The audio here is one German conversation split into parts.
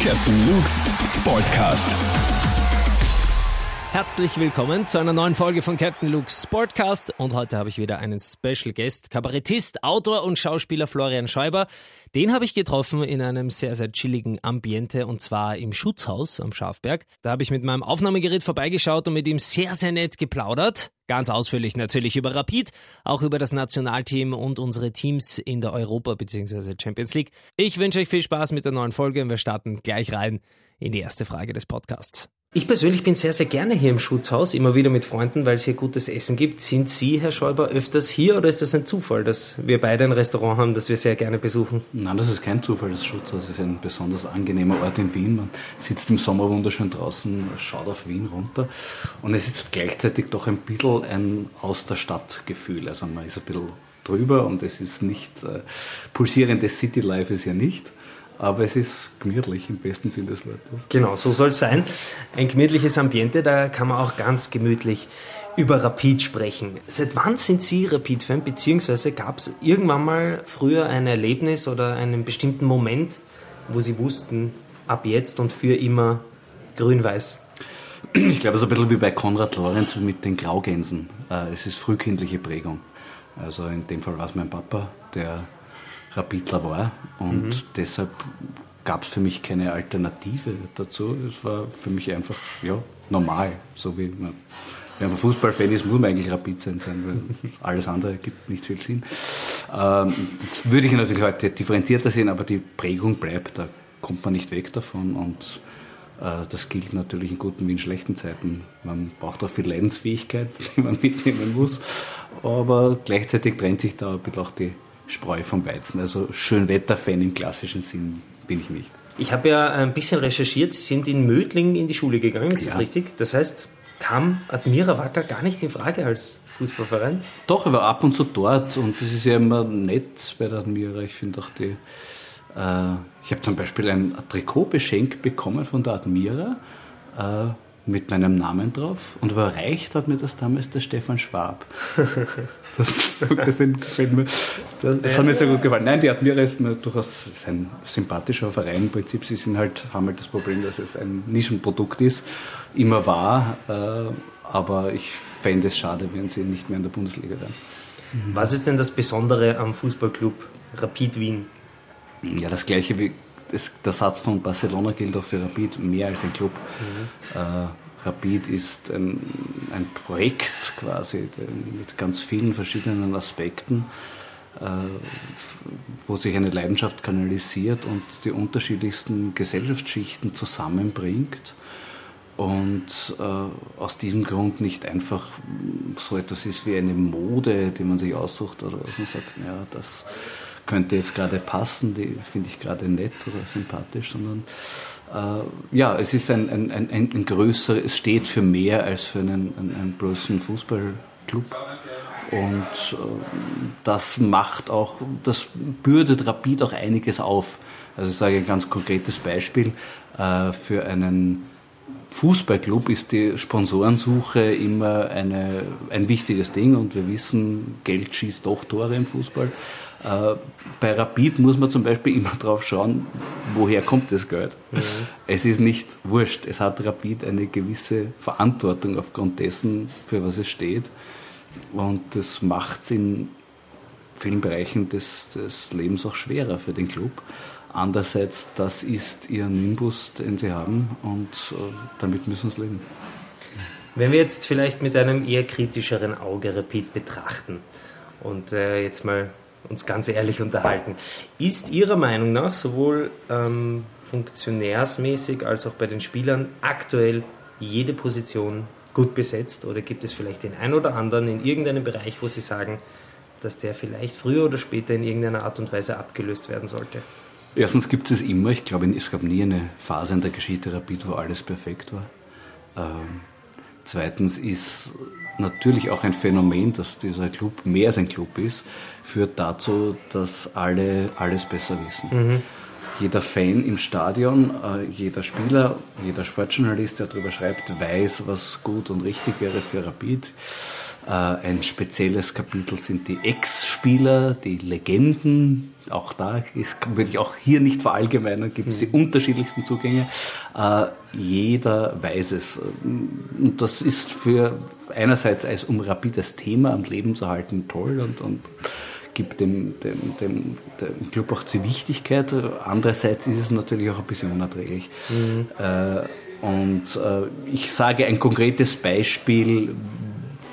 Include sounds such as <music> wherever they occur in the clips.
Captain Luke's Sportcast. Herzlich willkommen zu einer neuen Folge von Captain Luke's Sportcast und heute habe ich wieder einen Special Guest, Kabarettist, Autor und Schauspieler Florian Schäuber. Den habe ich getroffen in einem sehr, sehr chilligen Ambiente und zwar im Schutzhaus am Schafberg. Da habe ich mit meinem Aufnahmegerät vorbeigeschaut und mit ihm sehr, sehr nett geplaudert. Ganz ausführlich natürlich über Rapid, auch über das Nationalteam und unsere Teams in der Europa- bzw. Champions League. Ich wünsche euch viel Spaß mit der neuen Folge und wir starten gleich rein in die erste Frage des Podcasts. Ich persönlich bin sehr, sehr gerne hier im Schutzhaus, immer wieder mit Freunden, weil es hier gutes Essen gibt. Sind Sie, Herr Schäuber, öfters hier oder ist das ein Zufall, dass wir beide ein Restaurant haben, das wir sehr gerne besuchen? Nein, das ist kein Zufall. Das Schutzhaus ist ein besonders angenehmer Ort in Wien. Man sitzt im Sommer wunderschön draußen, schaut auf Wien runter und es ist gleichzeitig doch ein bisschen ein Aus der Stadt Gefühl. Also man ist ein bisschen drüber und es ist nicht, äh, pulsierendes City Life ist ja nicht aber es ist gemütlich im besten Sinne des Wortes. Genau, so soll es sein. Ein gemütliches Ambiente, da kann man auch ganz gemütlich über Rapid sprechen. Seit wann sind Sie Rapid-Fan, beziehungsweise gab es irgendwann mal früher ein Erlebnis oder einen bestimmten Moment, wo Sie wussten, ab jetzt und für immer grün-weiß? Ich glaube, es ist ein bisschen wie bei Konrad Lorenz mit den Graugänsen. Äh, es ist frühkindliche Prägung. Also in dem Fall war es mein Papa, der Rapidler war und mhm. deshalb gab es für mich keine Alternative dazu. Es war für mich einfach ja, normal, so wie man wenn man Fußballfan ist, muss man eigentlich Rapid sein, weil <laughs> alles andere gibt nicht viel Sinn. Ähm, das würde ich natürlich heute differenzierter sehen, aber die Prägung bleibt, da kommt man nicht weg davon und äh, das gilt natürlich in guten wie in schlechten Zeiten. Man braucht auch viel Leidensfähigkeit, <laughs> die man mitnehmen muss, aber gleichzeitig trennt sich da ein bisschen auch die Spreu vom Weizen. Also Schönwetterfan im klassischen Sinn bin ich nicht. Ich habe ja ein bisschen recherchiert. Sie sind in Mödling in die Schule gegangen, ist ja. das richtig? Das heißt, kam Admira Wacker gar nicht in Frage als Fußballverein? Doch, er war ab und zu dort und das ist ja immer nett bei der Admira. Ich finde auch die. Äh, ich habe zum Beispiel ein Trikot beschenkt bekommen von der Admira. Äh, mit meinem Namen drauf und überreicht hat mir das damals der Stefan Schwab. <laughs> Das, das, mir, das, das hat mir sehr gut gefallen. Nein, die Admira ist mir durchaus ein sympathischer Verein. Im Prinzip, sie sind halt, haben halt das Problem, dass es ein Nischenprodukt ist, immer war, äh, aber ich fände es schade, wenn sie nicht mehr in der Bundesliga wären. Was ist denn das Besondere am Fußballclub Rapid Wien? Ja, das gleiche wie das, der Satz von Barcelona gilt auch für Rapid mehr als ein Club. Mhm. Rapid ist ein, ein, Projekt quasi mit ganz vielen verschiedenen Aspekten, äh, wo sich eine Leidenschaft kanalisiert und die unterschiedlichsten Gesellschaftsschichten zusammenbringt. Und äh, aus diesem Grund nicht einfach so etwas ist wie eine Mode, die man sich aussucht oder was man sagt, ja, das könnte jetzt gerade passen, die finde ich gerade nett oder sympathisch, sondern ja, es ist ein, ein, ein, ein größer, es steht für mehr als für einen, einen, einen bloßen Fußballclub. Und äh, das macht auch, das bürdet Rapid auch einiges auf. Also ich sage ein ganz konkretes Beispiel, äh, für einen Fußballclub ist die Sponsorensuche immer eine, ein wichtiges Ding und wir wissen, Geld schießt doch Tore im Fußball. Äh, bei Rapid muss man zum Beispiel immer drauf schauen, woher kommt das Geld. Mhm. Es ist nicht wurscht. Es hat Rapid eine gewisse Verantwortung aufgrund dessen, für was es steht. Und das macht es in vielen Bereichen des, des Lebens auch schwerer für den Club. Andererseits, das ist ihr Nimbus, den sie haben und äh, damit müssen sie leben. Wenn wir jetzt vielleicht mit einem eher kritischeren Auge Rapid betrachten und äh, jetzt mal uns ganz ehrlich unterhalten, ist Ihrer Meinung nach sowohl ähm, funktionärsmäßig als auch bei den Spielern aktuell jede Position gut besetzt oder gibt es vielleicht den einen oder anderen in irgendeinem Bereich, wo Sie sagen, dass der vielleicht früher oder später in irgendeiner Art und Weise abgelöst werden sollte? Erstens gibt es immer, ich glaube, es gab nie eine Phase in der Geschichte Rapid, wo alles perfekt war. Ähm, zweitens ist natürlich auch ein Phänomen, dass dieser Club mehr als ein Club ist, führt dazu, dass alle alles besser wissen. Mhm. Jeder Fan im Stadion, äh, jeder Spieler, jeder Sportjournalist, der darüber schreibt, weiß, was gut und richtig wäre für Rapid. Äh, ein spezielles Kapitel sind die Ex-Spieler, die Legenden. Auch da ist, würde ich auch hier nicht verallgemeinern, gibt es die unterschiedlichsten Zugänge. Äh, jeder weiß es. Und das ist für einerseits als um Rapid das Thema am Leben zu halten toll und, und gibt dem, dem, dem, dem Club auch zur Wichtigkeit. Andererseits ist es natürlich auch ein bisschen unerträglich. Mhm. Äh, und äh, ich sage ein konkretes Beispiel,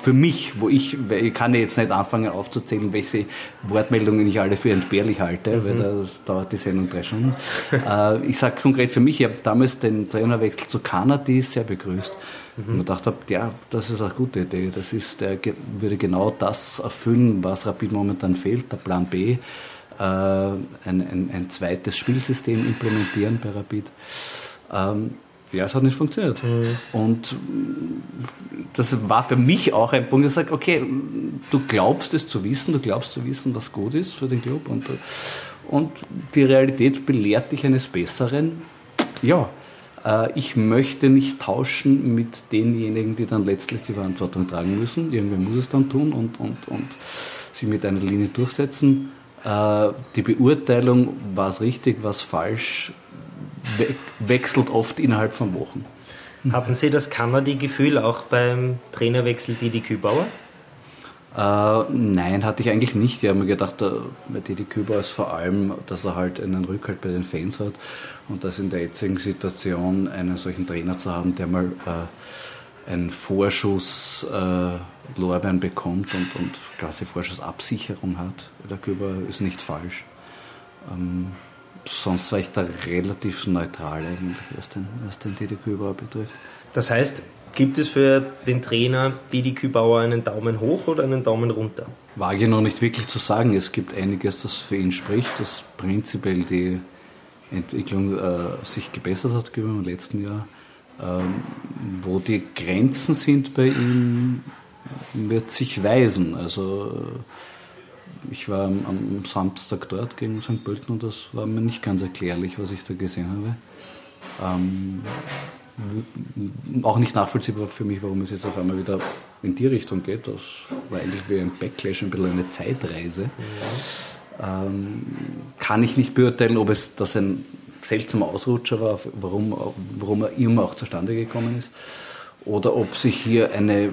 für mich, wo ich, ich kann ja jetzt nicht anfangen aufzuzählen, welche Wortmeldungen ich alle für entbehrlich halte, mhm. weil das dauert die Sendung drei Stunden. äh, ich sage konkret für mich, ich habe damals den Trainerwechsel zu Kanadi sehr begrüßt. Mhm. Und gedacht habe, ja, das ist eine gute Idee. Das ist, der würde genau das erfüllen, was Rapid momentan fehlt, der Plan B. Äh, ein, ein, ein, zweites Spielsystem implementieren bei Rapid. Ähm, ja, es hat nicht funktioniert. Mhm. Und das war für mich auch ein Punkt, ich sage, okay, du glaubst es zu wissen, du glaubst zu wissen, was gut ist für den Club und, und die Realität belehrt dich eines Besseren. Ja, äh, ich möchte nicht tauschen mit denjenigen, die dann letztlich die Verantwortung tragen müssen. Irgendwer muss es dann tun und, und, und sich mit einer Linie durchsetzen. Äh, die Beurteilung, war es richtig, war es falsch, wechselt oft innerhalb von Wochen. Hatten Sie das Kanadi-Gefühl auch beim Trainerwechsel Didi Kübauer? Äh, nein, hatte ich eigentlich nicht. Ich habe mir gedacht, äh, bei Didi Kübauer ist vor allem, dass er halt einen Rückhalt bei den Fans hat und dass in der jetzigen Situation einen solchen Trainer zu haben, der mal äh, einen Vorschuss äh, Lorbein bekommt und, und quasi Vorschussabsicherung hat. Der Kübauer ist nicht falsch. Ähm, sonst war ich da relativ neutral eigentlich, was den, was den Didi Kübauer betrifft. Das heißt, gibt es für den Trainer Didi Kübauer einen Daumen hoch oder einen Daumen runter? Wage ich noch nicht wirklich zu sagen. Es gibt einiges, das für ihn spricht, dass prinzipiell die Entwicklung äh, sich gebessert hat gegenüber im letzten Jahr. Ähm, wo die Grenzen sind bei ihm, wird sich weisen. Also ich war am, am, Samstag dort gegen St. Pölten und das war mir nicht ganz erklärlich, was ich da gesehen habe. Ähm, auch nicht nachvollziehbar für mich, warum es jetzt auf einmal wieder in die Richtung geht. Das war eigentlich wie ein Backlash, ein bisschen eine Zeitreise. Ja. Ähm, kann ich nicht beurteilen, ob es das ein seltsamer Ausrutscher war, warum, warum er immer auch zustande gekommen ist oder ob sich hier eine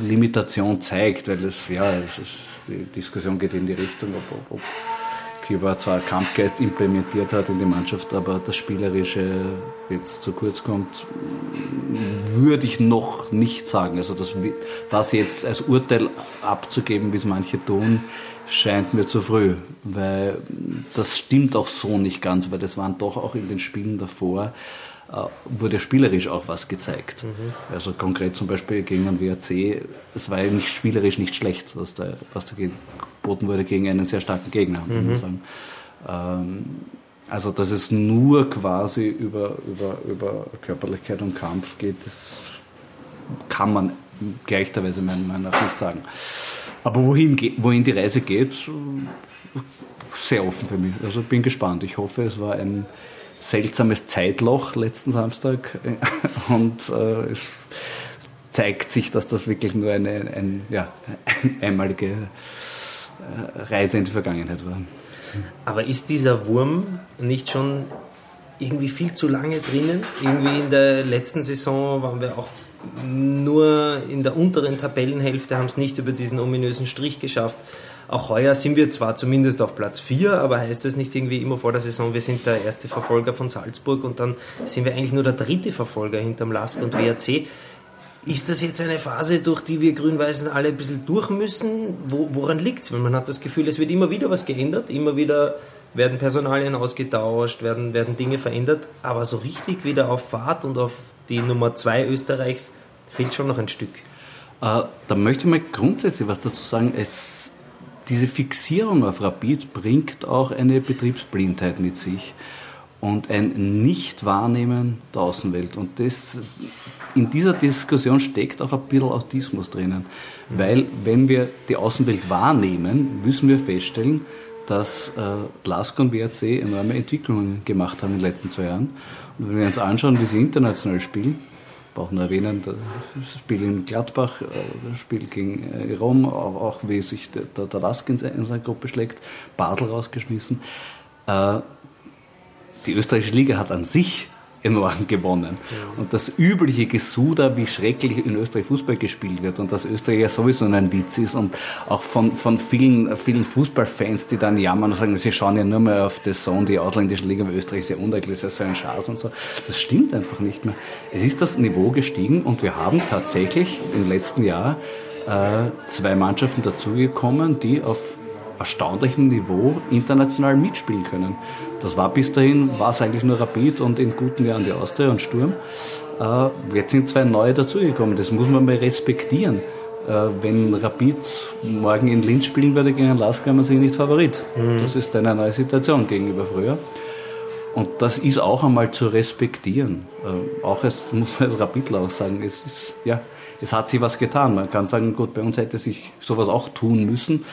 Limitation zeigt, weil es, ja, es ist, die Diskussion geht in die Richtung, ob, ob, ob Cuba zwar Kampfgeist implementiert hat in die Mannschaft, aber das Spielerische jetzt zu kurz kommt, würde ich noch nicht sagen. Also das, das jetzt als Urteil abzugeben, wie es manche tun, scheint mir zu früh, weil das stimmt auch so nicht ganz, weil das waren doch auch in den Spielen davor wurde spielerisch auch was gezeigt. Mhm. Also konkret zum Beispiel gegen den WRC, es war ja nicht spielerisch nicht schlecht, was da, was da geboten wurde gegen einen sehr starken Gegner, mhm. muss man sagen. Ähm, also dass es nur quasi über, über, über Körperlichkeit und Kampf geht, das kann man gleicherweise meiner Meinung nach nicht sagen. Aber wohin, wohin die Reise geht, sehr offen für mich. Also bin gespannt. Ich hoffe, es war ein seltsames Zeitloch letzten Samstag <laughs> und äh, es zeigt sich, dass das wirklich nur eine, ein, ja, <laughs> einmalige äh, Reise in die Vergangenheit war. Aber ist dieser Wurm nicht schon irgendwie viel zu lange drinnen? Irgendwie in der letzten Saison waren wir auch nur in der unteren Tabellenhälfte, haben es nicht über diesen ominösen Strich geschafft. Auch heuer sind wir zwar zumindest auf Platz 4, aber heißt das nicht irgendwie immer vor der Saison, wir sind der erste Verfolger von Salzburg und dann sind wir eigentlich nur der dritte Verfolger hinterm Lask und WRC. Ist das jetzt eine Phase, durch die wir Grün-Weißen alle ein bisschen durch müssen? Wo, woran liegt es? Weil man hat das Gefühl, es wird immer wieder was geändert, immer wieder werden Personalien ausgetauscht, werden, werden Dinge verändert, aber so richtig wieder auf Fahrt und auf die Nummer 2 Österreichs fehlt schon noch ein Stück. Äh, da möchte ich mal grundsätzlich was dazu sagen. Es diese Fixierung auf Rapid bringt auch eine Betriebsblindheit mit sich und ein Nichtwahrnehmen der Außenwelt. Und das, in dieser Diskussion steckt auch ein bisschen Autismus drinnen. Weil wenn wir die Außenwelt wahrnehmen, müssen wir feststellen, dass äh, Glasgow und WRC enorme Entwicklungen gemacht haben in den letzten zwei Jahren. Wenn wir uns anschauen, wie sie international spielen, brauche nur erwähnen, das Spiel in Gladbach, äh, das Spiel gegen Rom, auch wie sich der, Lask in seiner Gruppe schlägt, Basel rausgeschmissen. Die österreichische Liga hat an sich enorm <laughs> gewonnen. Und das übliche Gesuder, wie schrecklich in Österreich Fußball gespielt wird und dass Österreich ja sowieso ein Witz ist und auch von, von vielen, vielen Fußballfans, die dann jammern und sagen, sie schauen ja nur mehr auf das Sohn, die ausländische Liga, weil Österreich ist ja undeutlich, ist ja so ein Schatz und so. Das stimmt einfach nicht mehr. Es ist das Niveau gestiegen und wir haben tatsächlich im letzten Jahr äh, zwei Mannschaften dazugekommen, die auf erstaunlichem Niveau international mitspielen können. Das war bis dahin, war es eigentlich nur Rapid und in guten Jahren die Austria und Sturm. Äh, jetzt sind zwei neue dazugekommen, das muss man mal respektieren. Äh, wenn Rapid morgen in Linz spielen würde gegen Lask, wäre man sich nicht Favorit. Mhm. Das ist eine neue Situation gegenüber früher. Und das ist auch einmal zu respektieren. Äh, auch als, muss man als Rapidler auch sagen, es ist, ja, es hat sich was getan. Man kann sagen, gut, bei uns hätte sich sowas auch tun müssen.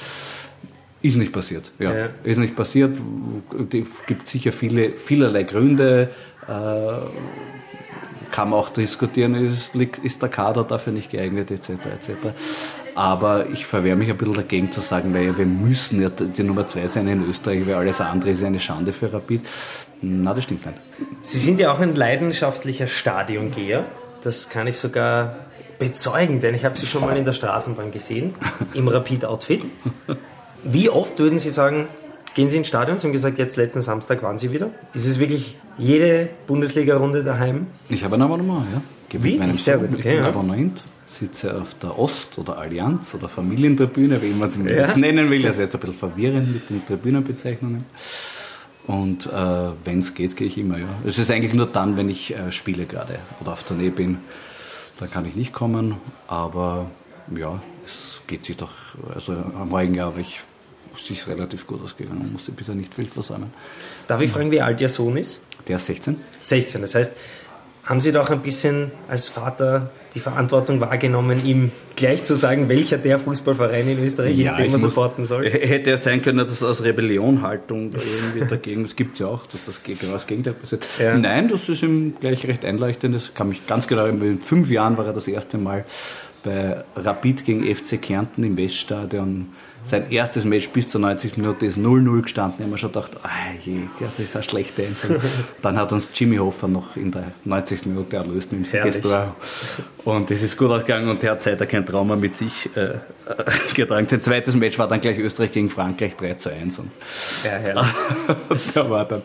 Ist nicht passiert, ja. ja. Ist nicht passiert. Es gibt sicher viele, vielerlei Gründe. Äh, kann man auch diskutieren, ist, ist der Kader dafür nicht geeignet, etc. etc. Aber ich verwehre mich ein bisschen dagegen zu sagen, weil wir müssen ja die Nummer zwei sein in Österreich, weil alles andere ist eine Schande für Rapid. Na, das stimmt nicht. Sie sind ja auch ein leidenschaftlicher Stadiongeher. Das kann ich sogar bezeugen, denn ich habe Sie schon mal in der Straßenbahn gesehen, im Rapid-Outfit. Wie oft würden Sie sagen, gehen Sie ins Stadion? Sie haben gesagt, jetzt letzten Samstag waren Sie wieder. Ist es wirklich jede Bundesliga-Runde daheim? Ich habe ein Abonnement, ja. Gebe wirklich? Sehr gut, okay. Ich ja. Abonnement, sitze auf der Ost- oder Allianz- oder Familientribüne, wie man es ja. jetzt nennen will. Also jetzt ein bisschen verwirrend mit den Tribünenbezeichnungen. Und äh, wenn es geht, gehe ich immer, ja. Es ist eigentlich nur dann, wenn ich äh, spiele gerade oder auf Tournee bin, dann kann ich nicht kommen. Aber ja, es geht sich doch, also am vorigen Jahr habe ich sich relativ gut ausgegangen und musste bisher nicht viel versäumen. Darf ich fragen, wie alt Ihr Sohn ist? Der ist 16. 16, das heißt, haben Sie doch ein bisschen als Vater die Verantwortung wahrgenommen, ihm gleich zu sagen, welcher der Fußballverein in Österreich ja, ist, den man supporten soll? Hätte ja sein können, dass aus Rebellionhaltung irgendwie dagegen, das gibt es ja auch, dass das genau das Gegenteil passiert. Ja. Nein, das ist ihm gleich recht einleuchtend. Das kann mich ganz genau, in fünf Jahren war er das erste Mal bei Rapid gegen FC Kärnten im Weststadion sein erstes Match bis zur 90 Minute ist 0-0 gestanden. Ich habe mir schon gedacht, ah je, das ist eine schlechte Entscheidung. <laughs> Dann hat uns Jimmy Hoffer noch in der 90. Minute erlöst mit dem Siegestor. Und es ist gut ausgegangen und der hat seither kein Trauma mit sich äh, <laughs> getragen. Sein zweites Match war dann gleich Österreich gegen Frankreich 3 zu 1. Und ja, <laughs> herrlich. da war dann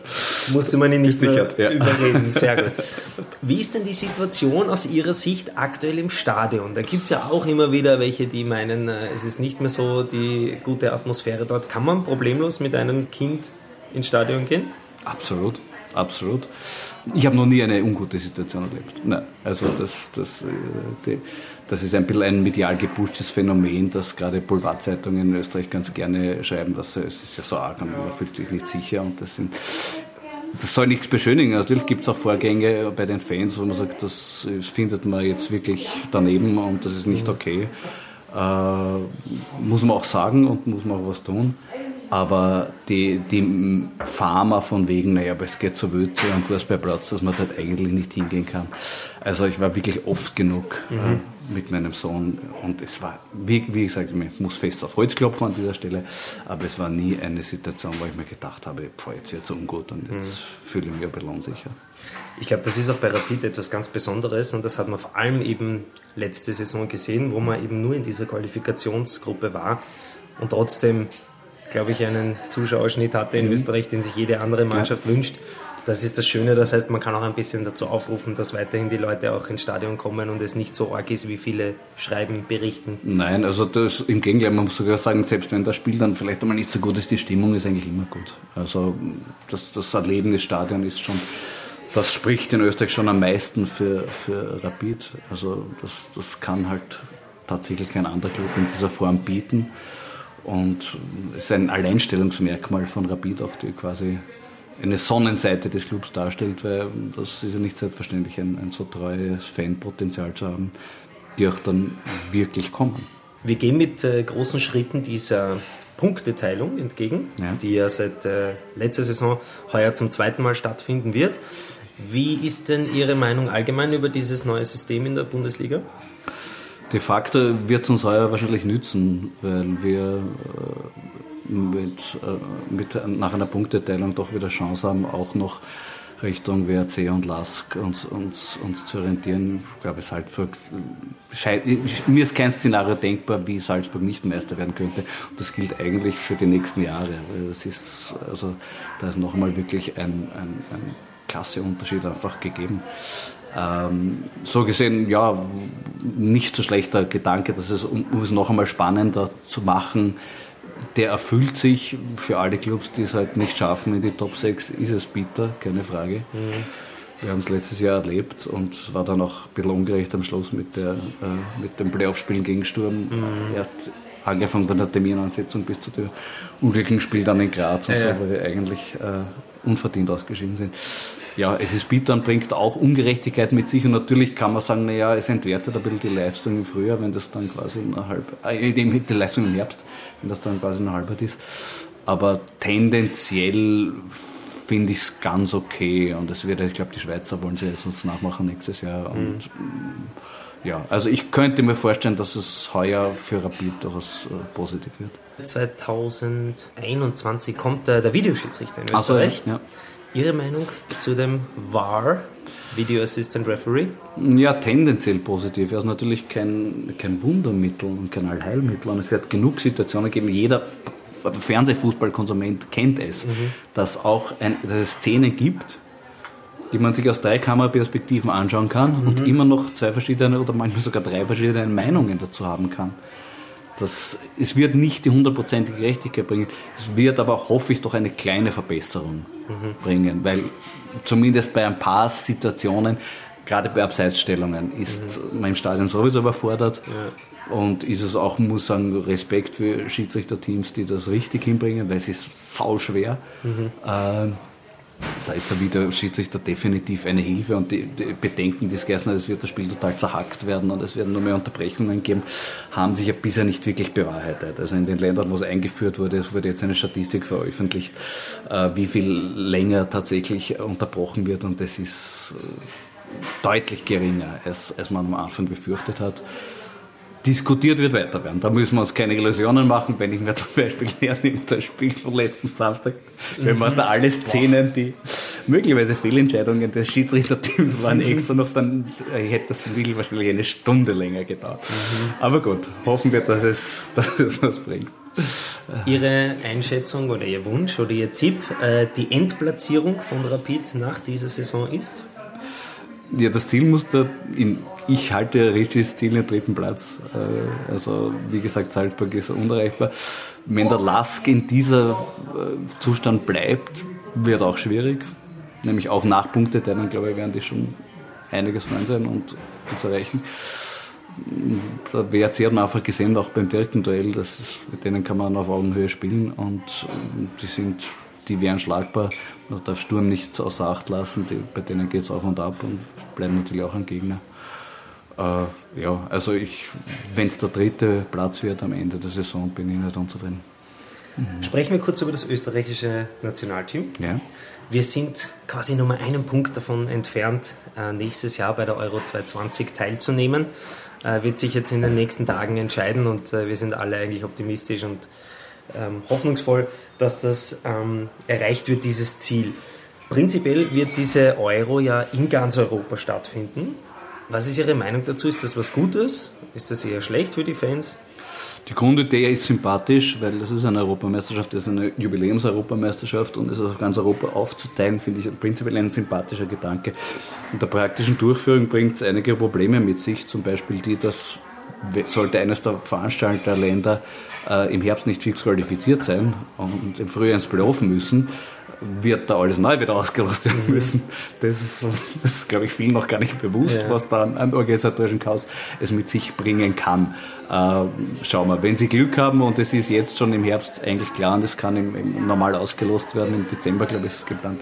Musste man ihn nicht sichert, ja. überreden. Sehr gut. <laughs> Wie ist denn die Situation aus Ihrer Sicht aktuell im Stadion? Da gibt es ja auch immer wieder welche, die meinen, äh, es ist nicht mehr so die gute Atmosphäre dort. Kann man problemlos mit einem Kind ins Stadion gehen? Absolut absolut. Ich habe noch nie eine ungute Situation erlebt. Nein, also das, das, äh, das ist ein bisschen ein medial gepushtes Phänomen, das gerade Boulevardzeitungen in Österreich ganz gerne schreiben, dass es ist ja so arg und man fühlt sich nicht sicher und das sind das soll nichts beschönigen. Natürlich gibt es auch Vorgänge bei den Fans, wo man sagt, das findet man jetzt wirklich daneben und das ist nicht okay. Äh, muss man auch sagen und muss man auch was tun. Aber die, die Pharma von wegen, naja, aber es geht so wild am Fußballplatz, dass man dort eigentlich nicht hingehen kann. Also ich war wirklich oft genug mhm. äh, mit meinem Sohn und es war, wie, wie gesagt, ich muss fest auf Holz klopfen an dieser Stelle, aber es war nie eine Situation, wo ich mir gedacht habe, boah, jetzt wird es ungut und jetzt mhm. fühle ich mich ein bisschen unsicher. Ich glaube, das ist auch bei Rapid etwas ganz Besonderes und das hat man vor allem eben letzte Saison gesehen, wo man eben nur in dieser Qualifikationsgruppe war und trotzdem glaube ich, einen Zuschauerschnitt hatte in mhm. Österreich, den sich jede andere Mannschaft ja. wünscht. Das ist das Schöne, das heißt, man kann auch ein bisschen dazu aufrufen, dass weiterhin die Leute auch ins Stadion kommen und es nicht so arg ist, wie viele schreiben, berichten. Nein, also das, im Gegenteil, man muss sogar sagen, selbst wenn das Spiel dann vielleicht einmal nicht so gut ist, die Stimmung ist eigentlich immer gut. Also das, das Erleben des Stadions ist schon, das spricht in Österreich schon am meisten für, für Rapid. Also das, das kann halt tatsächlich kein anderer Club in dieser Form bieten. Und es ist ein Alleinstellungsmerkmal von Rapid auch, die quasi eine Sonnenseite des Clubs darstellt, weil das ist ja nicht selbstverständlich, ein, ein so treues Fanpotenzial zu haben, die auch dann wirklich kommen. Wir gehen mit äh, großen Schritten dieser Punkteteilung entgegen, Ja. die ja seit äh, letzter Saison heuer zum zweiten Mal stattfinden wird. Wie ist denn Ihre Meinung allgemein über dieses neue System in der Bundesliga? De facto wird es uns heuer wahrscheinlich nützen, weil wir äh, mit, äh, mit, nach einer Punkteteilung doch wieder Chance haben, auch noch Richtung WRC und LASK uns, uns, uns zu orientieren. Ich glaube, Salzburg, äh, mir ist kein Szenario denkbar, wie Salzburg nicht Meister werden könnte. Und das gilt eigentlich für die nächsten Jahre. Das ist, also, da ist noch einmal wirklich ein, ein, ein klasse Unterschied einfach gegeben. Ähm, so gesehen, ja, nicht so schlechter Gedanke, dass es, um, um es noch einmal spannender zu machen, der erfüllt sich für alle Clubs, die es halt nicht schaffen in die Top 6, ist es bitter, keine Frage. Wir haben es letztes Jahr erlebt und es war dann auch ein bisschen ungerecht am Schluss mit, der, äh, mit dem Playoff-Spielen gegen Sturm. Er hat angefangen von der Terminansetzung bis zu dem unglücklichen Spiel dann in Graz und so, weil wir eigentlich äh, unverdient ausgeschieden sind. Ja, es ist bitter und bringt auch Ungerechtigkeit mit sich und natürlich kann man sagen, naja, es entwertet ein bisschen die Leistung im Frühjahr, wenn das dann quasi eine halb, äh, die Leistung im Herbst, wenn das dann quasi eine halbert ist. Aber tendenziell finde ich es ganz okay und es wird, ich glaube, die Schweizer wollen sie jetzt uns nachmachen nächstes Jahr und mm, ja, also ich könnte mir vorstellen, dass es heuer für Rapid durchaus äh, positiv wird. 2021 kommt äh, der Videoschiedsrichter in Ach so, Österreich. ja. Ihre Meinung zu dem VAR, Video Assistant Referee? Ja, tendenziell positiv. Er ist natürlich kein, kein Wundermittel und kein Allheilmittel. Und es wird genug Situationen geben. Jeder Fernsehfußballkonsument kennt es, dass, auch ein, dass es Szenen gibt, die man sich aus drei Kameraperspektiven anschauen kann und immer noch zwei verschiedene oder manchmal sogar drei verschiedene Meinungen dazu haben kann. Das, es wird nicht die hundertprozentige Gerechtigkeit bringen. Es wird aber, hoffe ich, doch eine kleine Verbesserung bringen, weil zumindest bei ein paar Situationen, gerade bei Abseitsstellungen, ist man im Stadion sowieso überfordert. Und ist es auch, muss sagen, Respekt für Schiedsrichterteams, die das richtig hinbringen, weil es ist sau schwer. Ähm, da ist der Videoschiedsrichter definitiv eine Hilfe und die, die Bedenken, die es geheißen hat, es wird das Spiel total zerhackt werden und es werden nur mehr Unterbrechungen geben, haben sich ja bisher nicht wirklich bewahrheitet. Also in den Ländern, wo es eingeführt wurde, es wurde jetzt eine Statistik veröffentlicht, äh, wie viel länger tatsächlich unterbrochen wird und das ist äh, deutlich geringer, als, als man am Anfang befürchtet hat diskutiert wird weiter werden. Da müssen wir uns keine Illusionen machen, wenn ich mir zum Beispiel <laughs> hernehme, das Spiel von letzten Samstag, wenn man da alle Szenen, die möglicherweise Fehlentscheidungen des Schiedsrichterteams waren, extra noch, dann hätte das Spiel wahrscheinlich eine Stunde länger gedauert. Aber gut, hoffen wir, dass es, <laughs> dass es was bringt. Ihre Einschätzung oder Ihr Wunsch oder Ihr Tipp, äh, die Endplatzierung von Rapid nach dieser Saison ist? Ja, das Ziel muss da, in, ich halte richtiges Ziel den dritten Platz. Äh, Also, wie gesagt, Salzburg ist unerreichbar. Wenn der Lask in dieser äh, Zustand bleibt, wird auch schwierig. Nämlich auch nach Punkteteilung, glaube ich, werden die schon einiges fein sein und uns erreichen. Der WRC hat einfach gesehen, auch beim direkten Duell, mit denen kann man auf Augenhöhe spielen und ähm, die sind, die wären schlagbar. Man darf Sturm nicht außer Acht lassen, die, bei denen geht es auf und ab und bleiben natürlich auch ein Gegner. Äh, ja, also ich, wenn es der dritte Platz wird am Ende der Saison, bin ich nicht unzufrieden. Sprechen wir kurz über das österreichische Nationalteam. Ja. Wir sind quasi nur mal einen Punkt davon entfernt, äh, nächstes Jahr bei der Euro 2020 teilzunehmen. Äh, wird sich jetzt in den nächsten Tagen entscheiden und äh, wir sind alle eigentlich optimistisch und ähm, hoffnungsvoll, dass das ähm, erreicht wird, dieses Ziel. Prinzipiell wird diese Euro ja in ganz Europa stattfinden. Was ist Ihre Meinung dazu? Ist das was Gutes? Ist das eher schlecht für die Fans? Die Grundidee ist sympathisch, weil das ist eine Europameisterschaft, das ist eine Jubiläumseuropameisterschaft und es auf ganz Europa aufzuteilen, finde ich prinzipiell ein sympathischer Gedanke. In der praktischen Durchführung bringt es einige Probleme mit sich, zum Beispiel die, dass sollte eines der Veranstalterländer äh, im Herbst nicht fix qualifiziert sein und im Frühjahr ins Playoff müssen, wird da alles neu wieder <laughs> ausgelost werden müssen. Das ist, das ist glaube ich, vielen noch gar nicht bewusst, Ja. was da an, an organisatorischen Chaos es mit sich bringen kann. Äh, schauen wir, wenn Sie Glück haben und es ist jetzt schon im Herbst eigentlich klar und es kann im, im normal ausgelost werden, im Dezember, glaube ich, ist es geplant,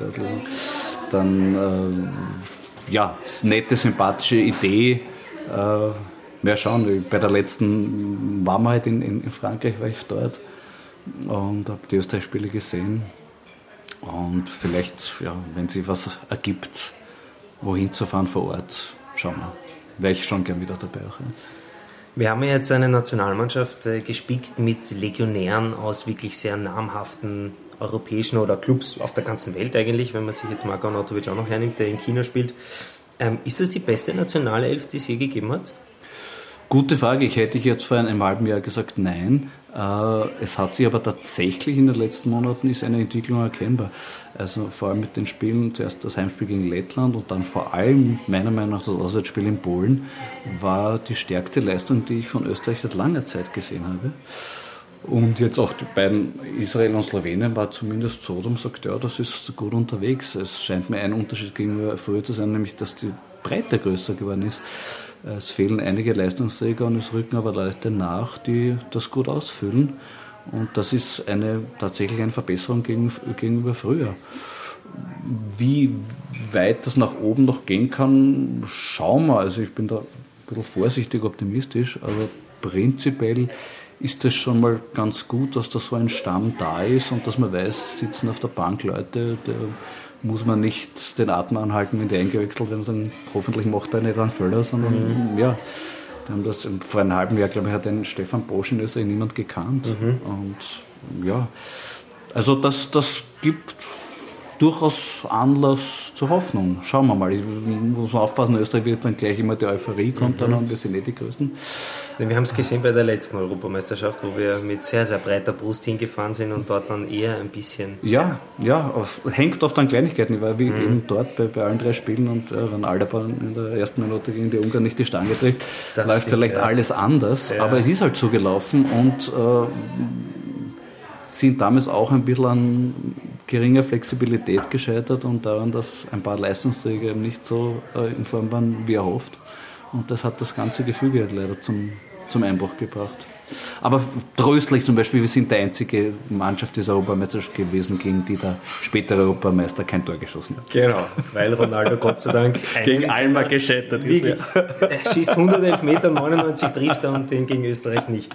dann, äh, ja, ist eine nette, sympathische Idee. Äh, ja, schauen, bei der letzten waren wir halt in, in, in Frankreich, war ich dort. und habe die Österreich-Spiele gesehen. Und vielleicht, ja, wenn sich was ergibt, wohin zu fahren vor Ort, schauen wir. Wäre ich schon gern wieder dabei auch. Ja. Wir haben ja jetzt eine Nationalmannschaft äh, gespickt mit Legionären aus wirklich sehr namhaften europäischen oder Clubs auf der ganzen Welt eigentlich, wenn man sich jetzt Marko Anatovic auch noch hernimmt, der in China spielt. Ähm, ist das die beste nationale Elf, die es je gegeben hat? Gute Frage. Ich hätte jetzt vor einem halben Jahr gesagt, nein. Äh, es hat sich aber tatsächlich in den letzten Monaten ist eine Entwicklung erkennbar. Also vor allem mit den Spielen, zuerst das Heimspiel gegen Lettland und dann vor allem meiner Meinung nach das Auswärtsspiel in Polen, war die stärkste Leistung, die ich von Österreich seit langer Zeit gesehen habe. Und jetzt auch die beiden Israel und Slowenien war zumindest so, dass sagt, ja, das ist gut unterwegs. Es scheint mir ein Unterschied gegenüber früher zu sein, nämlich dass die Breite größer geworden ist. Es fehlen einige Leistungsträger und es rücken aber Leute nach, die das gut ausfüllen. Und das ist eine, tatsächlich eine Verbesserung gegenüber früher. Wie weit das nach oben noch gehen kann, schauen wir. Also ich bin da ein bisschen vorsichtig optimistisch, aber prinzipiell ist es schon mal ganz gut, dass da so ein Stamm da ist und dass man weiß, sitzen auf der Bank Leute, da muss man nicht den Atem anhalten, wenn die eingewechselt werden, sondern hoffentlich macht er nicht einen Fehler, sondern mhm. ja, haben das vor einem halben Jahr, glaube ich, hat den Stefan Bosch in Österreich niemand gekannt. Mhm. Und ja, also das, das gibt durchaus Anlass zur Hoffnung. Schauen wir mal. Ich muss aufpassen, Österreich wird dann gleich immer die Euphorie kommt mhm. dann und wir sind nicht die Größten. Wir haben es gesehen bei der letzten Europameisterschaft, wo wir mit sehr, sehr breiter Brust hingefahren sind und dort dann eher ein bisschen. Ja, ja, auf, hängt oft an Kleinigkeiten. Ich war wie mhm. eben dort bei, bei allen drei Spielen und äh, wenn Alaba in der ersten Minute gegen die Ungarn nicht die Stange trägt, das läuft stimmt, vielleicht ja. alles anders. Ja. Aber es ist halt so gelaufen und äh, sind damals auch ein bisschen an geringer Flexibilität gescheitert und daran, dass ein paar Leistungsträger eben nicht so äh, in Form waren, wie erhofft. Und das hat das ganze Gefüge halt leider zum, zum Einbruch gebracht. Aber tröstlich zum Beispiel, wir sind die einzige Mannschaft dieser Europameisterschaft gewesen, gegen die der spätere Europameister kein Tor geschossen hat. Genau, weil Ronaldo Gott sei Dank <laughs> gegen Alma gescheitert ist. Ja. Er schießt 111 Meter, 99 trifft er und den gegen Österreich nicht.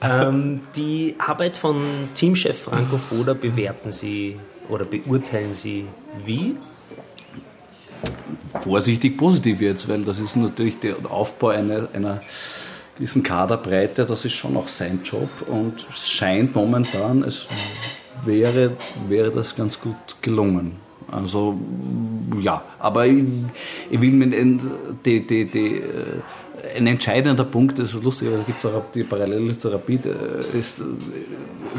Ähm, die Arbeit von Teamchef Franco Foda bewerten Sie oder beurteilen Sie wie? Vorsichtig positiv jetzt, weil das ist natürlich der Aufbau einer, einer gewissen Kaderbreite, das ist schon auch sein Job und es scheint momentan, es wäre, wäre das ganz gut gelungen. Also ja, aber ich, ich will mir die, die, die, äh, ein entscheidender Punkt, das ist lustig, es gibt auch die Parallele zur Rapid, ist äh,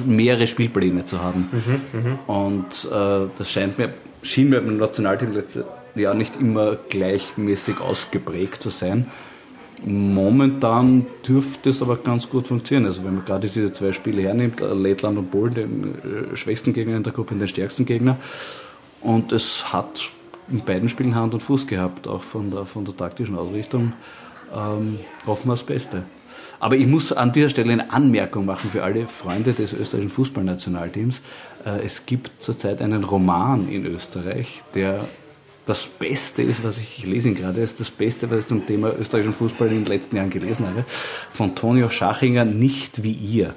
mehrere Spielpläne zu haben. Mhm, mhm, und äh, das scheint mir, schien mir beim Nationalteam letzte ja nicht immer gleichmäßig ausgeprägt zu sein. Momentan dürfte es aber ganz gut funktionieren. Also wenn man gerade diese zwei Spiele hernimmt, äh, Lettland und Polen, den äh, schwächsten Gegner in der Gruppe den stärksten Gegner. Und es hat in beiden Spielen Hand und Fuß gehabt, auch von der, von der taktischen Ausrichtung. Ähm, hoffen wir das Beste. Aber ich muss an dieser Stelle eine Anmerkung machen für alle Freunde des österreichischen Fußballnationalteams. Äh, es gibt zurzeit einen Roman in Österreich, der das Beste ist, was ich, ich lese ihn gerade, ist das Beste, was ich zum Thema österreichischen Fußball in den letzten Jahren gelesen habe, von Tonio Schachinger, Nicht wie ihr.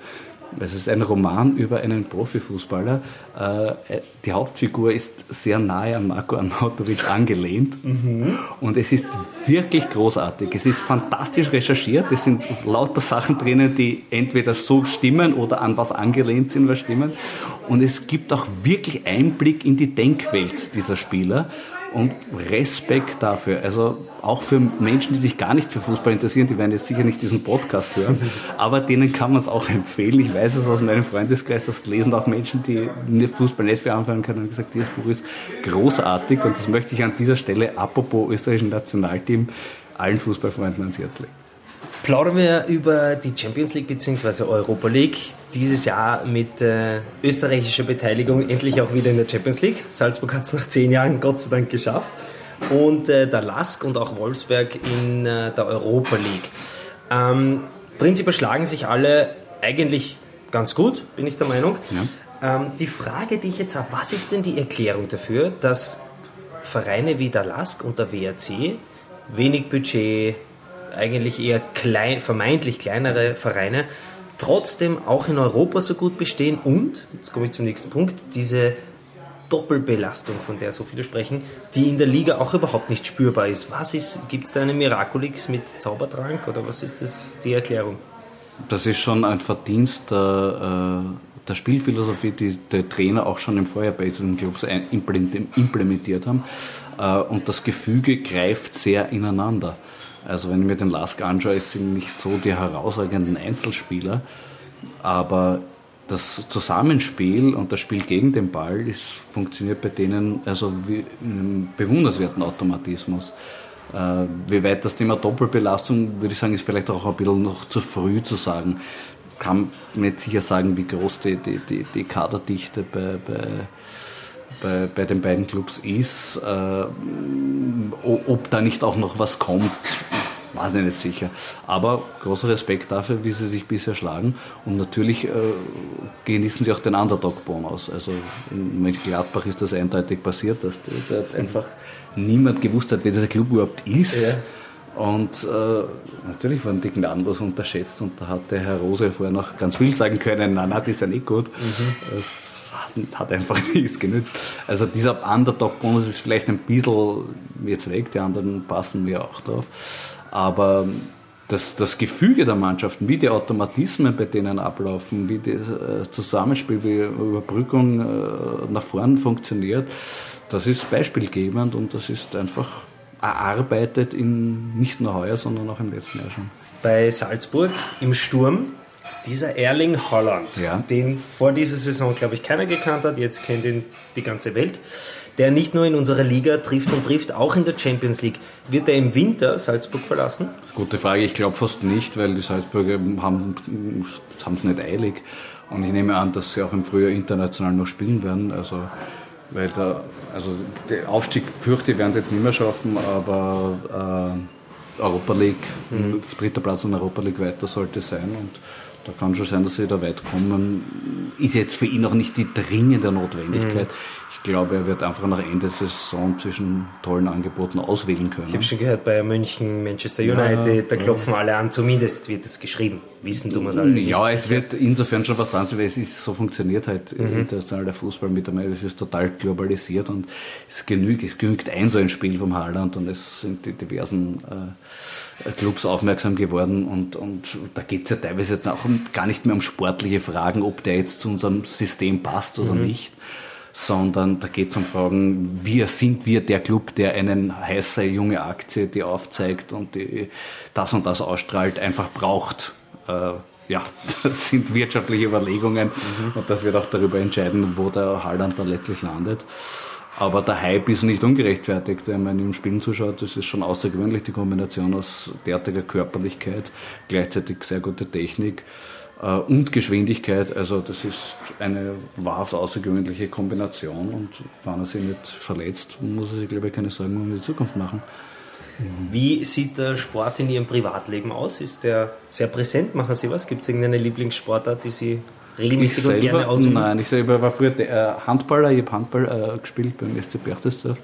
Es ist ein Roman über einen Profifußballer. Äh, die Hauptfigur ist sehr nahe an Marco Arnautovic angelehnt. Mhm. Und es ist wirklich großartig. Es ist fantastisch recherchiert. Es sind lauter Sachen drinnen, die entweder so stimmen oder an was angelehnt sind, was stimmen. Und es gibt auch wirklich Einblick in die Denkwelt dieser Spieler und Respekt dafür. Also auch für Menschen, die sich gar nicht für Fußball interessieren, die werden jetzt sicher nicht diesen Podcast hören, <laughs> aber denen kann man es auch empfehlen. Ich weiß es aus meinem Freundeskreis, das lesen auch Menschen, die Fußball nicht für anfangen können und gesagt, dieses Buch ist großartig und das möchte ich an dieser Stelle, apropos österreichischen Nationalteam, allen Fußballfreunden ans Herz legen. Plaudern wir über die Champions League bzw. Europa League. Dieses Jahr mit äh, österreichischer Beteiligung endlich auch wieder in der Champions League. Salzburg hat es nach zehn Jahren Gott sei Dank geschafft. Und äh, der Lask und auch Wolfsberg in äh, der Europa League. Ähm, prinzipiell schlagen sich alle eigentlich ganz gut, bin ich der Meinung. Ja. Ähm, die Frage, die ich jetzt habe, was ist denn die Erklärung dafür, dass Vereine wie der Lask und der WRC wenig Budget, eigentlich eher klein, vermeintlich kleinere Vereine trotzdem auch in Europa so gut bestehen und, jetzt komme ich zum nächsten Punkt, diese Doppelbelastung, von der so viele sprechen, die in der Liga auch überhaupt nicht spürbar ist. Was ist, gibt es da eine Miraculix mit Zaubertrank oder was ist das, die Erklärung? Das ist schon ein Verdienst der, äh, der Spielphilosophie, die die Trainer auch schon im Vorjahr bei diesen Clubs implementiert haben. Äh, und das Gefüge greift sehr ineinander. Also wenn ich mir den Lask anschaue, sind nicht so die herausragenden Einzelspieler, aber das Zusammenspiel und das Spiel gegen den Ball ist, funktioniert bei denen also wie in einem bewunderswerten Automatismus. Äh, wie weit das Thema Doppelbelastung, würde ich sagen, ist vielleicht auch ein bisschen noch zu früh zu sagen. Kann nicht sicher sagen, wie groß die, die, die, die Kaderdichte bei, bei, bei, bei den beiden Clubs ist. Äh, ob da nicht auch noch was kommt, weiß ich nicht sicher. Aber großer Respekt dafür, wie sie sich bisher schlagen. Und natürlich äh, genießen sie auch den Underdog-Bonus. Also in Mönchengladbach ist das eindeutig passiert, dass dort einfach niemand gewusst hat, wer dieser Club überhaupt ist. Ja. Und äh, natürlich waren die gnadenlos unterschätzt und da hat der Herr Rose vorher noch ganz viel sagen können, nein, nein, das ist ja nicht gut. Mhm. Das hat einfach <laughs> nichts genützt. Also dieser Underdog-Bonus ist vielleicht ein bisschen jetzt weg, die anderen passen mir auch drauf. Aber das, das Gefüge der Mannschaften, wie die Automatismen bei denen ablaufen, wie das äh, Zusammenspiel, wie Überbrückung äh, nach vorn funktioniert, das ist beispielgebend und das ist einfach erarbeitet in nicht nur heuer, sondern auch im letzten Jahr schon. Bei Salzburg im Sturm, dieser Erling Holland, ja. den vor dieser Saison, glaube ich, keiner gekannt hat, jetzt kennt ihn die ganze Welt der nicht nur in unserer Liga trifft und trifft, auch in der Champions League. Wird er im Winter Salzburg verlassen? Gute Frage, ich glaube fast nicht, weil die Salzburger haben es nicht eilig. Und ich nehme an, dass sie auch im Frühjahr international noch spielen werden. Also, weil da, also der Aufstieg fürchte ich, werden sie jetzt nicht mehr schaffen, aber äh, Europa League, mhm. dritter Platz in Europa League weiter sollte sein. Und da kann schon sein, dass sie da weit kommen. Ist jetzt für ihn auch nicht die dringende Notwendigkeit. Mhm glaube, er wird einfach nach Ende der Saison zwischen tollen Angeboten auswählen können. Ich habe schon gehört, bei München, Manchester United, ja, da klopfen ja. alle an, zumindest wird das geschrieben. Wissen wir es alle Ja, es wird insofern schon was dran sein, weil es ist, so funktioniert halt mhm. international der Fußball mit einmal. Es ist total globalisiert und es genügt, es genügt ein so ein Spiel vom Haaland und es sind die diversen äh, Clubs aufmerksam geworden und, und da geht es ja teilweise auch gar nicht mehr um sportliche Fragen, ob der jetzt zu unserem System passt oder mhm. nicht sondern da geht es um Fragen, wie sind wir der Club, der einen heiße junge Aktie, die aufzeigt und die das und das ausstrahlt, einfach braucht. Äh, ja, <laughs> das sind wirtschaftliche Überlegungen mhm. und das wird auch darüber entscheiden, wo der Haaland dann letztlich landet. Aber der Hype ist nicht ungerechtfertigt. Wenn man ihm Spielen zuschaut, das ist schon außergewöhnlich, die Kombination aus derartiger Körperlichkeit, gleichzeitig sehr gute Technik äh, und Geschwindigkeit. Also das ist eine wahrhaft außergewöhnliche Kombination und wenn er sich nicht verletzt, muss er sich, glaube ich, keine Sorgen um die Zukunft machen. Wie sieht der Sport in Ihrem Privatleben aus? Ist der sehr präsent? Machen Sie was? Gibt es irgendeine Lieblingssportart, die Sie regelmäßig selber, und gerne ausüben? Nein, ich selber war früher äh, Handballer, ich habe Handball äh, gespielt beim SC Berchtesdorf.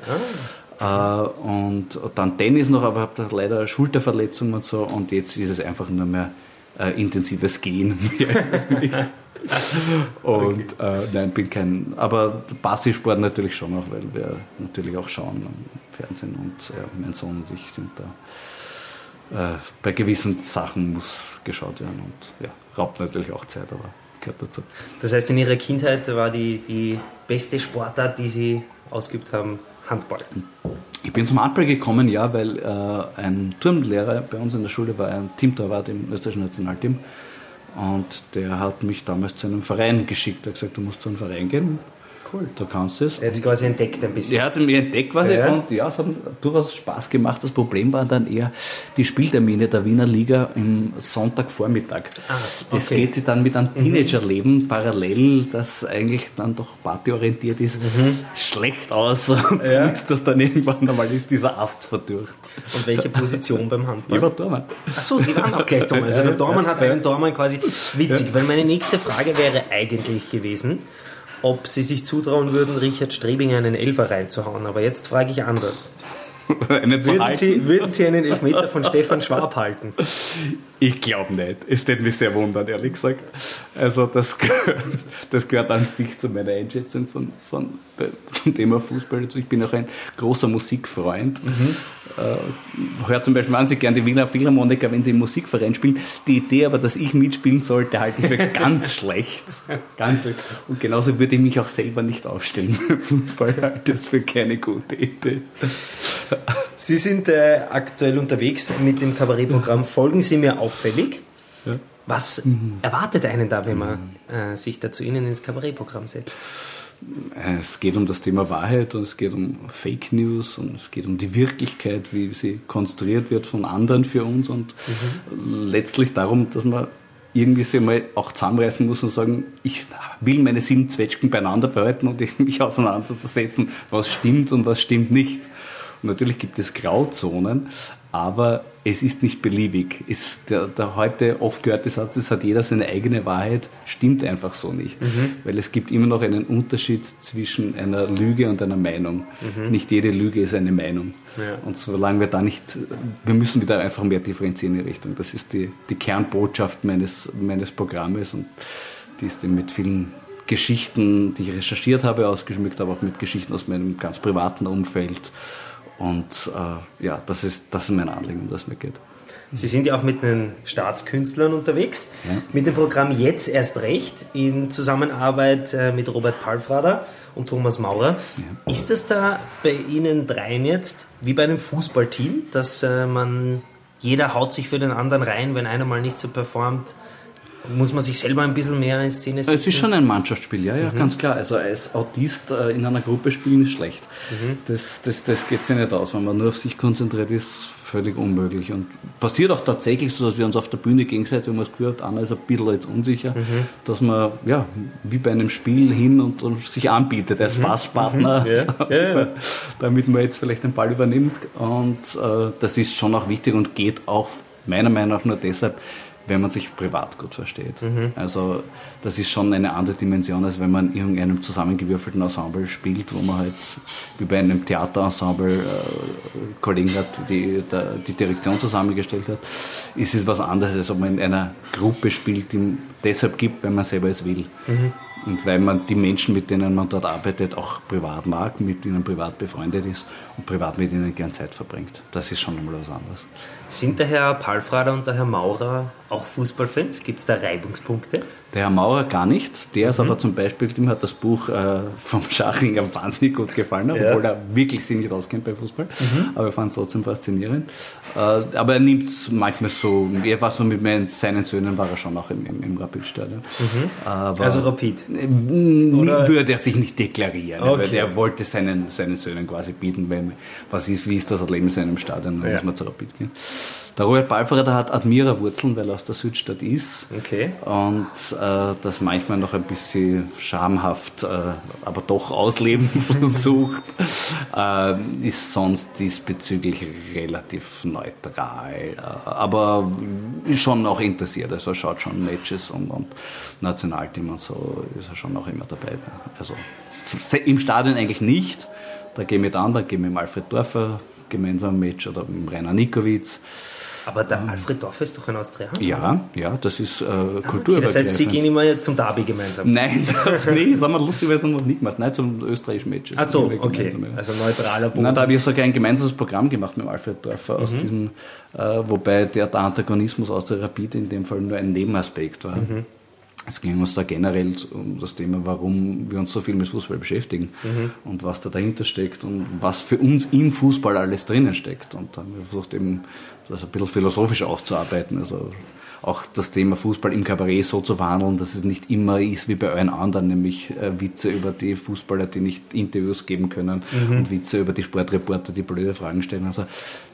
Ah. Äh, und dann Tennis noch, aber habe da leider Schulterverletzungen und so und jetzt ist es einfach nur mehr äh, intensives Gehen. <laughs> <laughs> und okay. äh, nein, bin kein, aber Basis-Sport natürlich schon auch, weil wir natürlich auch schauen am Fernsehen und mein Sohn und ich sind da. Äh, bei gewissen Sachen muss geschaut werden und ja, raubt natürlich auch Zeit, aber gehört dazu. Das heißt, in Ihrer Kindheit war die, die beste Sportart, die Sie ausgeübt haben, Handball? Ich bin zum Handball gekommen, ja, weil äh, ein Turnlehrer bei uns in der Schule war ein Teamtorwart im österreichischen Nationalteam. Und der hat mich damals zu einem Verein geschickt. Er hat gesagt, du musst zu einem Verein gehen. Cool. Du kannst es. Er hat es quasi entdeckt ein bisschen. Er hat es mir entdeckt quasi ja. und ja, es hat durchaus Spaß gemacht. Das Problem waren dann eher die Spieltermine der Wiener Liga im Sonntagvormittag. Ah, okay. Das geht sich dann mit einem mhm. Teenagerleben mhm. parallel, das eigentlich dann doch partyorientiert ist, mhm. schlecht aus. <laughs> Und ja. dann ist das dann irgendwann einmal ist dieser Ast verdürrt. Und welche Position beim Handball? Ich war Tormann. Achso, Sie waren auch gleich Tormann. Also der Tormann hat einen Tormann quasi witzig, weil meine nächste Frage wäre eigentlich gewesen, ob sie sich zutrauen würden, Richard Strebinger einen Elfer reinzuhauen. Aber jetzt frage ich anders. <laughs> würden. Sie, würden Sie einen Elfmeter von Stefan Schwab halten? Ich glaube nicht. Es würde mich sehr wundern, ehrlich gesagt. Also das gehört, das gehört an sich zu meiner Einschätzung von, von, vom Thema Fußball. Ich bin auch ein großer Musikfreund. Mhm. Äh, höre zum Beispiel wahnsinnig gerne die Wiener Philharmoniker, wenn sie im Musikverein spielen. Die Idee aber, dass ich mitspielen sollte, halte ich für <laughs> ganz schlecht. Ganz schlecht. Und genauso würde ich mich auch selber nicht aufstellen. <laughs> Fußball halte das für keine gute Idee. Sie sind äh, aktuell unterwegs mit dem Kabarettprogramm Folgen Sie mir auffällig. Ja. Was mhm. erwartet einen da, wenn man äh, sich da zu Ihnen ins Kabarettprogramm setzt? Es geht um das Thema Wahrheit und es geht um Fake News und es geht um die Wirklichkeit, wie sie konstruiert wird von anderen für uns und mhm. letztlich darum, dass man irgendwie sich mal auch zusammenreißen muss und sagen, ich will meine sieben Zwetschgen beieinander behalten und <laughs> mich auseinanderzusetzen, was stimmt und was stimmt nicht. Und natürlich gibt es Grauzonen, aber es ist nicht beliebig. Es, der, der, heute oft gehörte Satz, es hat jeder seine eigene Wahrheit, stimmt einfach so nicht. Mhm. Weil es gibt immer noch einen Unterschied zwischen einer Lüge und einer Meinung. Mhm. Nicht jede Lüge ist eine Meinung. Ja. Und solange wir da nicht, wir müssen wieder einfach mehr differenzieren in die Richtung. Das ist die, die Kernbotschaft meines, meines Programmes und die ist eben mit vielen Geschichten, die ich recherchiert habe, ausgeschmückt, aber auch mit Geschichten aus meinem ganz privaten Umfeld und äh, ja, das ist, das ist mein Anliegen, um das mir geht. Sie sind ja auch mit den Staatskünstlern unterwegs, ja. mit dem Programm Jetzt erst recht in Zusammenarbeit äh, mit Robert Palfrader und Thomas Maurer. Ja. Ist das da bei Ihnen dreien jetzt wie bei einem Fußballteam, dass äh, man jeder haut sich für den anderen rein, wenn einer mal nicht so performt? Muss man sich selber ein bisschen mehr in Szene setzen? Es ist schon ein Mannschaftsspiel, ja, ja, mhm. ganz klar. Also als Autist äh, in einer Gruppe spielen ist schlecht. Mhm. Das, das, das geht sich nicht aus. Wenn man nur auf sich konzentriert, ist völlig unmöglich. Und passiert auch tatsächlich so, dass wir uns auf der Bühne gegenseitig, wenn man es gehört, einer ist ein bisschen jetzt unsicher, mhm. dass man, ja, wie bei einem Spiel hin und, und sich anbietet als mhm. Passpartner, mhm. ja. <laughs> Ja, ja. damit man jetzt vielleicht den Ball übernimmt. Und äh, das ist schon auch wichtig und geht auch meiner Meinung nach nur deshalb, wenn man sich privat gut versteht. Mhm. Also das ist schon eine andere Dimension, als wenn man in irgendeinem zusammengewürfelten Ensemble spielt, wo man halt wie bei einem Theaterensemble äh, Kollegen hat, die der, die Direktion zusammengestellt hat. Ist es was anderes, als ob man in einer Gruppe spielt, die deshalb gibt, wenn man selber es will. Mhm. Und weil man die Menschen, mit denen man dort arbeitet, auch privat mag, mit ihnen privat befreundet ist und privat mit ihnen gern Zeit verbringt. Das ist schon einmal was anderes. Sind der Herr Palfrader und der Herr Maurer auch Fußballfans? Gibt es da Reibungspunkte? Der Herr Maurer gar nicht. Der ist mhm. aber zum Beispiel, dem hat das Buch äh, vom Schachinger <laughs> wahnsinnig gut gefallen, ja. obwohl er wirklich sich nicht auskennt bei Fußball. Mhm. Aber er fand es trotzdem faszinierend. Äh, aber er nimmt es manchmal so, er war so mit meinen, seinen Söhnen war er schon auch im, im, im Rapid-Stadion. Mhm. also Rapid? Würde er sich nicht deklarieren, okay. weil er wollte seinen, seinen Söhnen quasi bieten, wenn, was ist, wie ist das Leben in seinem Stadion, dann ja. muss man zu Rapid gehen. Der Robert Balfrader hat Admira-Wurzeln, weil er aus der Südstadt ist. Okay. Und äh, das manchmal noch ein bisschen schamhaft, äh, aber doch ausleben <laughs> versucht. äh, ist sonst diesbezüglich relativ neutral. Äh, aber ist schon auch interessiert. Also er schaut schon Matches und, und Nationalteam und so ist er schon auch immer dabei. Also im Stadion eigentlich nicht. Da gehe ich mit anderen, gehe mit dem Alfred Dorfer gemeinsam ein Match oder mit Rainer Nikowitz. Aber der Alfred Dorf ist doch ein Austrianer. Ja, ja, das ist äh, ah, Kultur. Okay, das heißt, Sie gehen immer zum Derby gemeinsam? Nein, <laughs> das, nee, das haben wir lustigerweise noch nicht gemacht. Nein, zum österreichischen Match. Ach so, okay. Also neutraler Boden. Nein, da habe ich sogar ein gemeinsames Programm gemacht mit Alfred Dorfer aus mhm. diesem, äh, wobei der, der Antagonismus aus der Rapid in dem Fall nur ein Nebenaspekt war. Mhm. Es ging uns da generell um das Thema, warum wir uns so viel mit Fußball beschäftigen mhm. und was da dahinter steckt und was für uns im Fußball alles drinnen steckt. Und da haben wir versucht, eben das ein bisschen philosophisch aufzuarbeiten. Also auch das Thema Fußball im Kabarett so zu wandeln, dass es nicht immer ist wie bei allen anderen, nämlich äh, Witze über die Fußballer, die nicht Interviews geben können mhm. und Witze über die Sportreporter, die blöde Fragen stellen. Also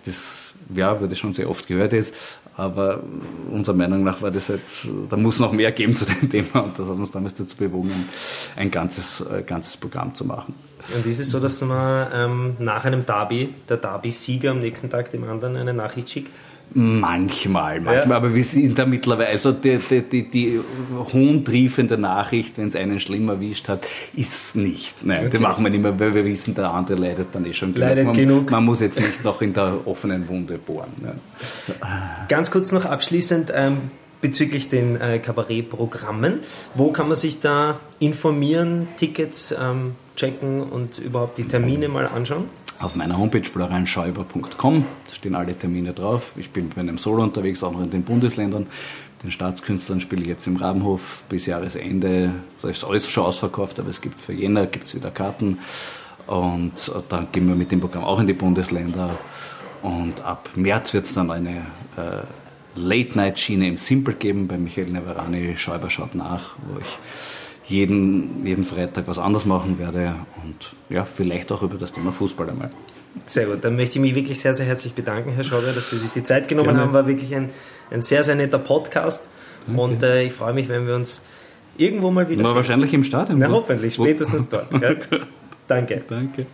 das ja, wurde schon sehr oft gehört jetzt, aber unserer Meinung nach war das halt, da muss noch mehr geben <laughs> zu dem Thema und das hat uns damals dazu bewogen, ein ganzes, äh, ganzes Programm zu machen. Und ist es so, dass man ähm, nach einem Derby, der Derby-Sieger am nächsten Tag dem anderen eine Nachricht schickt? Manchmal, manchmal, ja. aber wir sind da mittlerweile, also die, die, die, die hohntriefende Nachricht, wenn es einen schlimm erwischt hat, ist nicht. Nein, okay. die machen wir nicht mehr, weil wir wissen, der andere leidet dann eh schon genug. Leidet man, genug. Man muss jetzt nicht noch in der offenen Wunde bohren. Ne? Ganz kurz noch abschließend ähm, bezüglich den äh, Kabarettprogrammen. Wo kann man sich da informieren, Tickets ähm, checken und überhaupt die Termine mal anschauen? Auf meiner Homepage florianschäuber.com. Da stehen alle Termine drauf. Ich bin bei einem Solo unterwegs, auch noch in den Bundesländern. Den Staatskünstlern spiele ich jetzt im Rabenhof bis Jahresende. Da ist alles schon ausverkauft, aber es gibt für Jänner gibt's wieder Karten. Und dann gehen wir mit dem Programm auch in die Bundesländer. Und ab März wird es dann eine äh, Late-Night-Schiene im Simple geben bei Michael Neverani. Schäuber schaut nach, wo ich jeden, jeden Freitag was anderes machen werde und ja, vielleicht auch über das Thema Fußball einmal. Sehr gut, dann möchte ich mich wirklich sehr, sehr herzlich bedanken, Herr Schauber, dass Sie sich die Zeit genommen Gerne. haben. War wirklich ein, ein sehr, sehr netter Podcast Danke. und äh, ich freue mich, wenn wir uns irgendwo mal wieder Na, wahrscheinlich im Stadion. Na, hoffentlich, spätestens dort. <laughs> Danke. Danke.